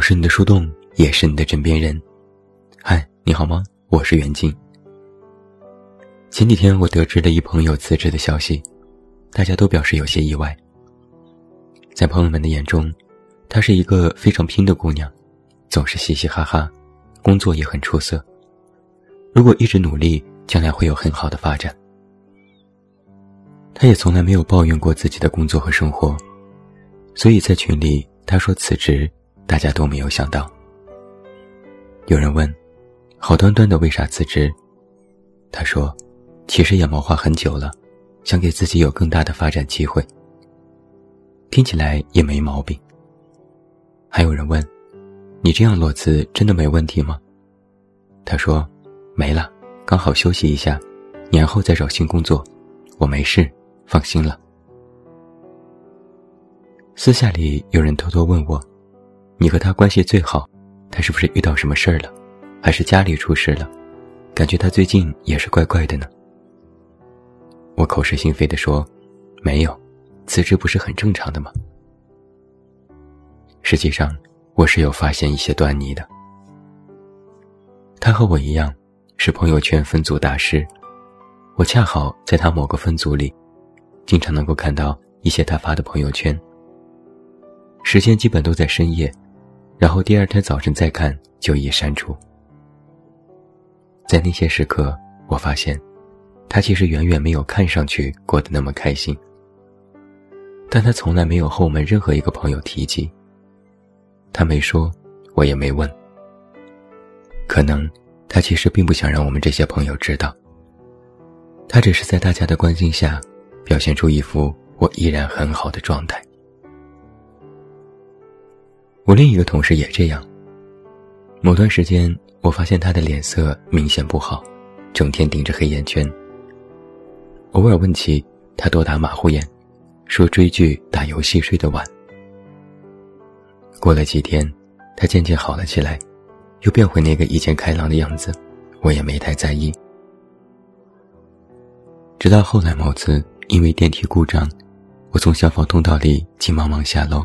我是你的树洞，也是你的枕边人。嗨，你好吗？我是袁静。前几天我得知了一朋友辞职的消息，大家都表示有些意外。在朋友们的眼中，她是一个非常拼的姑娘，总是嘻嘻哈哈，工作也很出色。如果一直努力，将来会有很好的发展。她也从来没有抱怨过自己的工作和生活，所以在群里她说辞职。大家都没有想到。有人问：“好端端的为啥辞职？”他说：“其实也谋划很久了，想给自己有更大的发展机会。”听起来也没毛病。还有人问：“你这样裸辞真的没问题吗？”他说：“没了，刚好休息一下，年后再找新工作，我没事，放心了。”私下里有人偷偷问我。你和他关系最好，他是不是遇到什么事儿了，还是家里出事了？感觉他最近也是怪怪的呢。我口是心非的说，没有，辞职不是很正常的吗？实际上，我是有发现一些端倪的。他和我一样，是朋友圈分组大师，我恰好在他某个分组里，经常能够看到一些他发的朋友圈，时间基本都在深夜。然后第二天早晨再看，就已删除。在那些时刻，我发现，他其实远远没有看上去过得那么开心。但他从来没有和我们任何一个朋友提及。他没说，我也没问。可能，他其实并不想让我们这些朋友知道。他只是在大家的关心下，表现出一副我依然很好的状态。我另一个同事也这样。某段时间，我发现他的脸色明显不好，整天顶着黑眼圈。偶尔问起，他多打马虎眼，说追剧、打游戏睡得晚。过了几天，他渐渐好了起来，又变回那个以前开朗的样子，我也没太在意。直到后来某次因为电梯故障，我从消防通道里急忙忙下楼。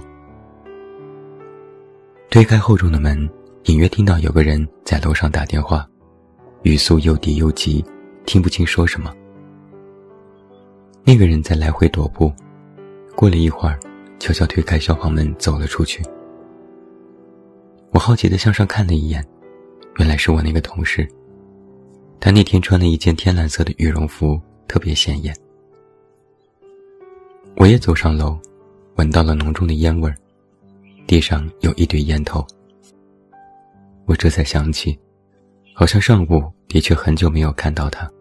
推开厚重的门，隐约听到有个人在楼上打电话，语速又低又急，听不清说什么。那个人在来回踱步，过了一会儿，悄悄推开消防门走了出去。我好奇地向上看了一眼，原来是我那个同事。他那天穿了一件天蓝色的羽绒服，特别显眼。我也走上楼，闻到了浓重的烟味儿。地上有一堆烟头，我这才想起，好像上午的确很久没有看到他，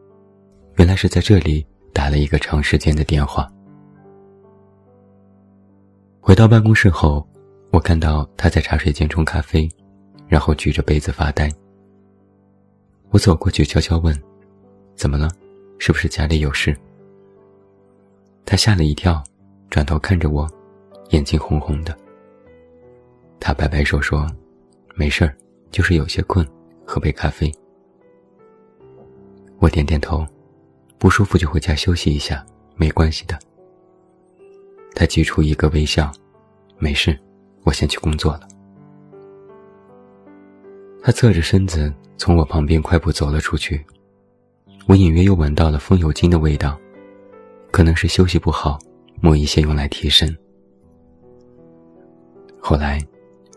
原来是在这里打了一个长时间的电话。回到办公室后，我看到他在茶水间冲咖啡，然后举着杯子发呆。我走过去悄悄问：“怎么了？是不是家里有事？”他吓了一跳，转头看着我，眼睛红红的。他摆摆手说：“没事儿，就是有些困，喝杯咖啡。”我点点头，不舒服就回家休息一下，没关系的。他挤出一个微笑：“没事，我先去工作了。”他侧着身子从我旁边快步走了出去，我隐约又闻到了风油精的味道，可能是休息不好，抹一些用来提神。后来。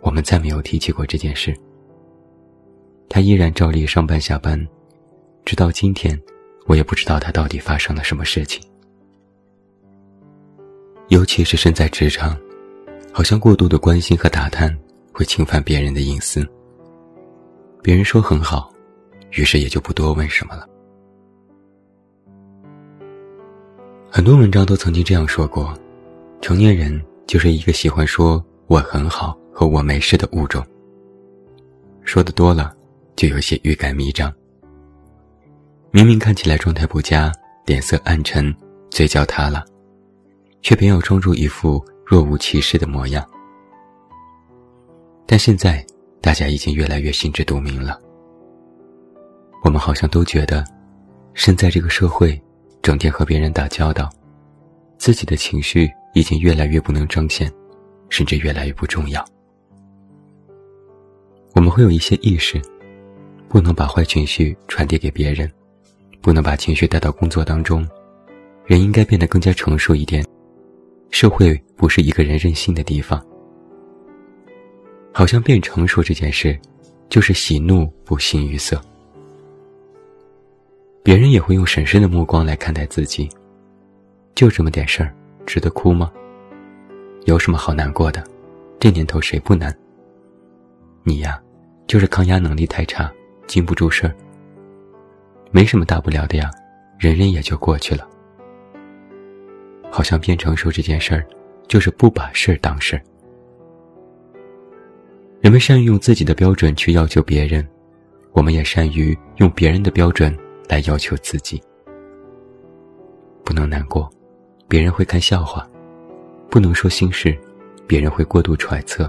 我们再没有提起过这件事。他依然照例上班下班，直到今天，我也不知道他到底发生了什么事情。尤其是身在职场，好像过度的关心和打探会侵犯别人的隐私。别人说很好，于是也就不多问什么了。很多文章都曾经这样说过：成年人就是一个喜欢说我很好。和我没事的物种。说的多了，就有些欲盖弥彰。明明看起来状态不佳，脸色暗沉，嘴角塌了，却偏要装出一副若无其事的模样。但现在，大家已经越来越心知肚明了。我们好像都觉得，身在这个社会，整天和别人打交道，自己的情绪已经越来越不能彰显，甚至越来越不重要。我们会有一些意识，不能把坏情绪传递给别人，不能把情绪带到工作当中，人应该变得更加成熟一点。社会不是一个人任性的地方，好像变成熟这件事，就是喜怒不形于色。别人也会用审视的目光来看待自己，就这么点事儿，值得哭吗？有什么好难过的？这年头谁不难？你呀。就是抗压能力太差，经不住事儿。没什么大不了的呀，忍忍也就过去了。好像变成熟这件事儿，就是不把事儿当事儿。人们善于用自己的标准去要求别人，我们也善于用别人的标准来要求自己。不能难过，别人会看笑话；不能说心事，别人会过度揣测；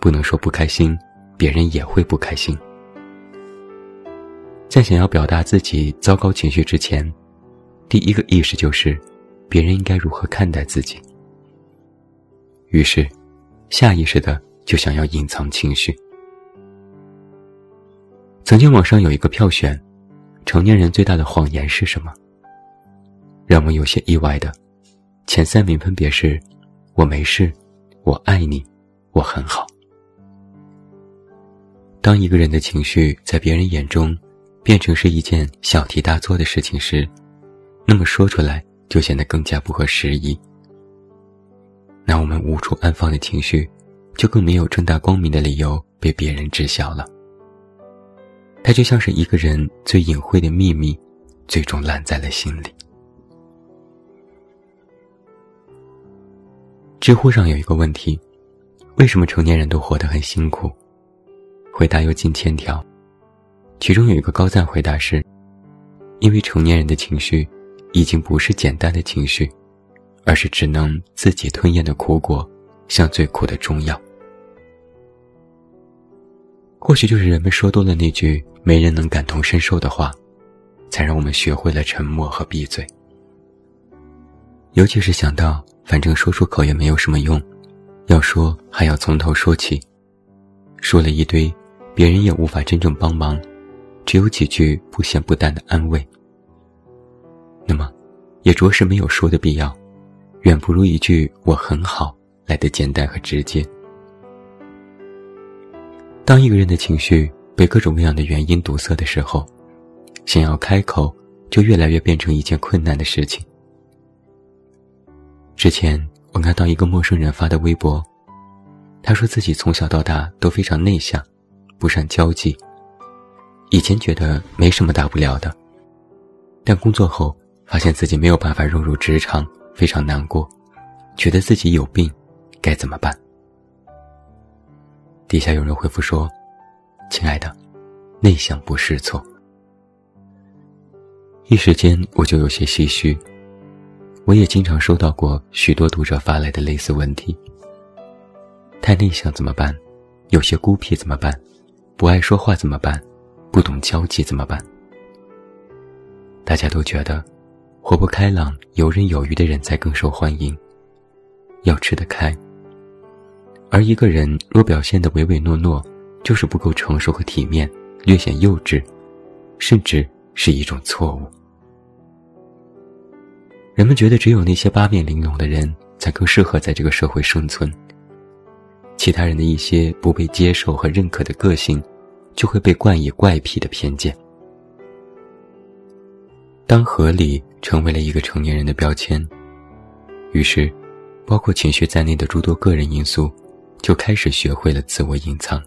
不能说不开心。别人也会不开心。在想要表达自己糟糕情绪之前，第一个意识就是，别人应该如何看待自己。于是，下意识的就想要隐藏情绪。曾经网上有一个票选，成年人最大的谎言是什么？让我有些意外的，前三名分别是：我没事，我爱你，我很好。当一个人的情绪在别人眼中变成是一件小题大做的事情时，那么说出来就显得更加不合时宜。那我们无处安放的情绪，就更没有正大光明的理由被别人知晓了。它就像是一个人最隐晦的秘密，最终烂在了心里。知乎上有一个问题：为什么成年人都活得很辛苦？回答有近千条，其中有一个高赞回答是：因为成年人的情绪，已经不是简单的情绪，而是只能自己吞咽的苦果，像最苦的中药。或许就是人们说多了那句“没人能感同身受”的话，才让我们学会了沉默和闭嘴。尤其是想到反正说出口也没有什么用，要说还要从头说起，说了一堆。别人也无法真正帮忙，只有几句不咸不淡的安慰。那么，也着实没有说的必要，远不如一句“我很好”来的简单和直接。当一个人的情绪被各种各样的原因堵塞的时候，想要开口，就越来越变成一件困难的事情。之前我看到一个陌生人发的微博，他说自己从小到大都非常内向。不善交际，以前觉得没什么大不了的，但工作后发现自己没有办法融入职场，非常难过，觉得自己有病，该怎么办？底下有人回复说：“亲爱的，内向不是错。”一时间我就有些唏嘘，我也经常收到过许多读者发来的类似问题：太内向怎么办？有些孤僻怎么办？不爱说话怎么办？不懂交际怎么办？大家都觉得，活泼开朗、游刃有余的人才更受欢迎，要吃得开。而一个人若表现得唯唯诺诺，就是不够成熟和体面，略显幼稚，甚至是一种错误。人们觉得只有那些八面玲珑的人才更适合在这个社会生存，其他人的一些不被接受和认可的个性。就会被冠以怪癖的偏见。当合理成为了一个成年人的标签，于是，包括情绪在内的诸多个人因素，就开始学会了自我隐藏。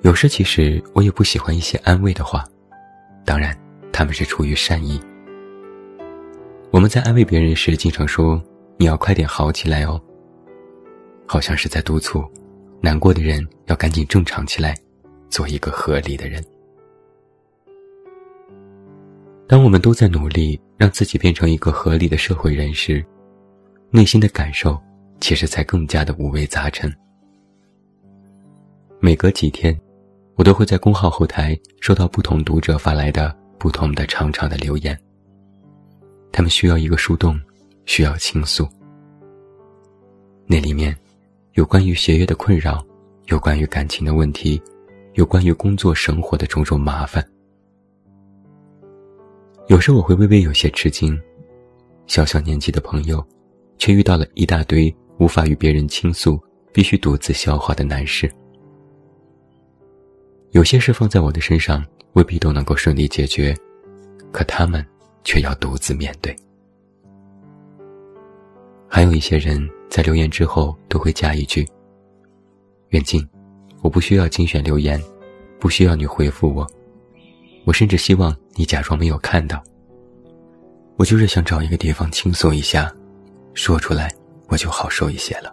有时，其实我也不喜欢一些安慰的话，当然，他们是出于善意。我们在安慰别人时，经常说：“你要快点好起来哦。”好像是在督促。难过的人要赶紧正常起来，做一个合理的人。当我们都在努力让自己变成一个合理的社会人时，内心的感受其实才更加的五味杂陈。每隔几天，我都会在公号后台收到不同读者发来的不同的长长的留言。他们需要一个树洞，需要倾诉。那里面。有关于学业的困扰，有关于感情的问题，有关于工作生活的种种麻烦。有时我会微微有些吃惊，小小年纪的朋友，却遇到了一大堆无法与别人倾诉、必须独自消化的难事。有些事放在我的身上，未必都能够顺利解决，可他们却要独自面对。还有一些人在留言之后都会加一句：“远近，我不需要精选留言，不需要你回复我。”我甚至希望你假装没有看到。我就是想找一个地方倾诉一下，说出来我就好受一些了。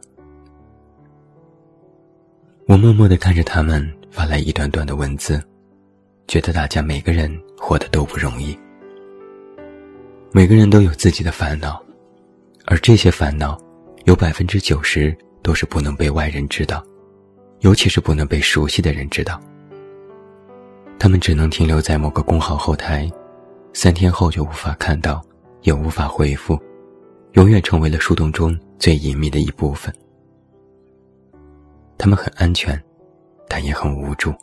我默默地看着他们发来一段段的文字，觉得大家每个人活得都不容易。每个人都有自己的烦恼，而这些烦恼，有百分之九十都是不能被外人知道，尤其是不能被熟悉的人知道。他们只能停留在某个公号后台，三天后就无法看到，也无法回复，永远成为了树洞中最隐秘的一部分。他们很安全，但也很无助，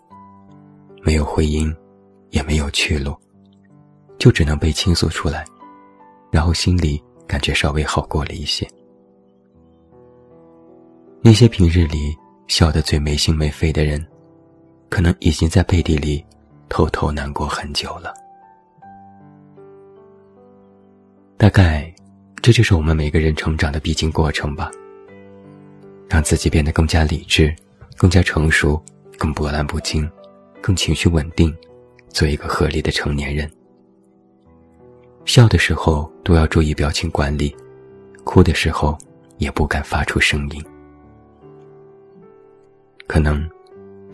没有回音，也没有去路，就只能被倾诉出来，然后心里感觉稍微好过了一些。那些平日里笑得最没心没肺的人，可能已经在背地里。偷偷难过很久了，大概这就是我们每个人成长的必经过程吧。让自己变得更加理智、更加成熟、更波澜不惊、更情绪稳定，做一个合理的成年人。笑的时候都要注意表情管理，哭的时候也不敢发出声音。可能，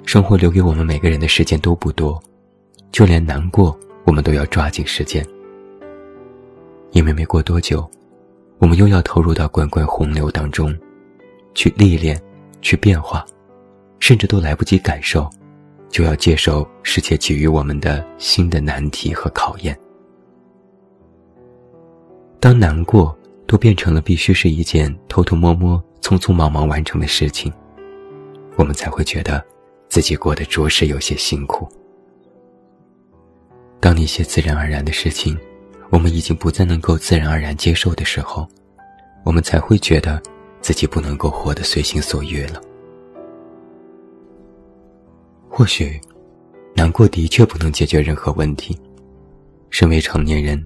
生活留给我们每个人的时间都不多。就连难过，我们都要抓紧时间，因为没过多久，我们又要投入到滚滚洪流当中，去历练，去变化，甚至都来不及感受，就要接受世界给予我们的新的难题和考验。当难过都变成了必须是一件偷偷摸摸、匆匆忙忙完成的事情，我们才会觉得，自己过得着实有些辛苦。当那些自然而然的事情，我们已经不再能够自然而然接受的时候，我们才会觉得自己不能够活得随心所欲了。或许，难过的确不能解决任何问题。身为成年人，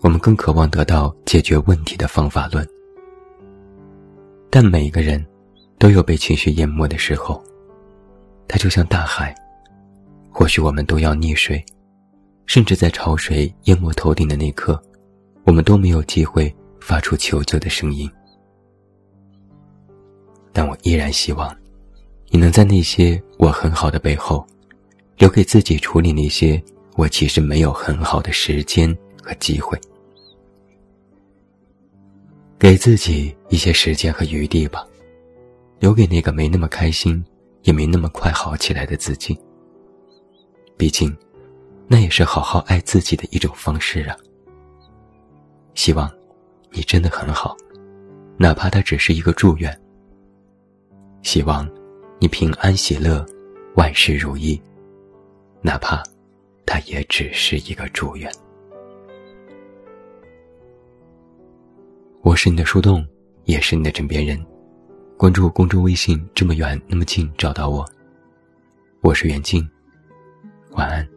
我们更渴望得到解决问题的方法论。但每个人，都有被情绪淹没的时候。它就像大海，或许我们都要溺水。甚至在潮水淹没头顶的那刻，我们都没有机会发出求救的声音。但我依然希望，你能在那些我很好的背后，留给自己处理那些我其实没有很好的时间和机会，给自己一些时间和余地吧，留给那个没那么开心，也没那么快好起来的自己。毕竟。那也是好好爱自己的一种方式啊！希望，你真的很好，哪怕它只是一个祝愿。希望，你平安喜乐，万事如意，哪怕，它也只是一个祝愿。我是你的树洞，也是你的枕边人。关注公众微信，这么远那么近，找到我。我是袁静，晚安。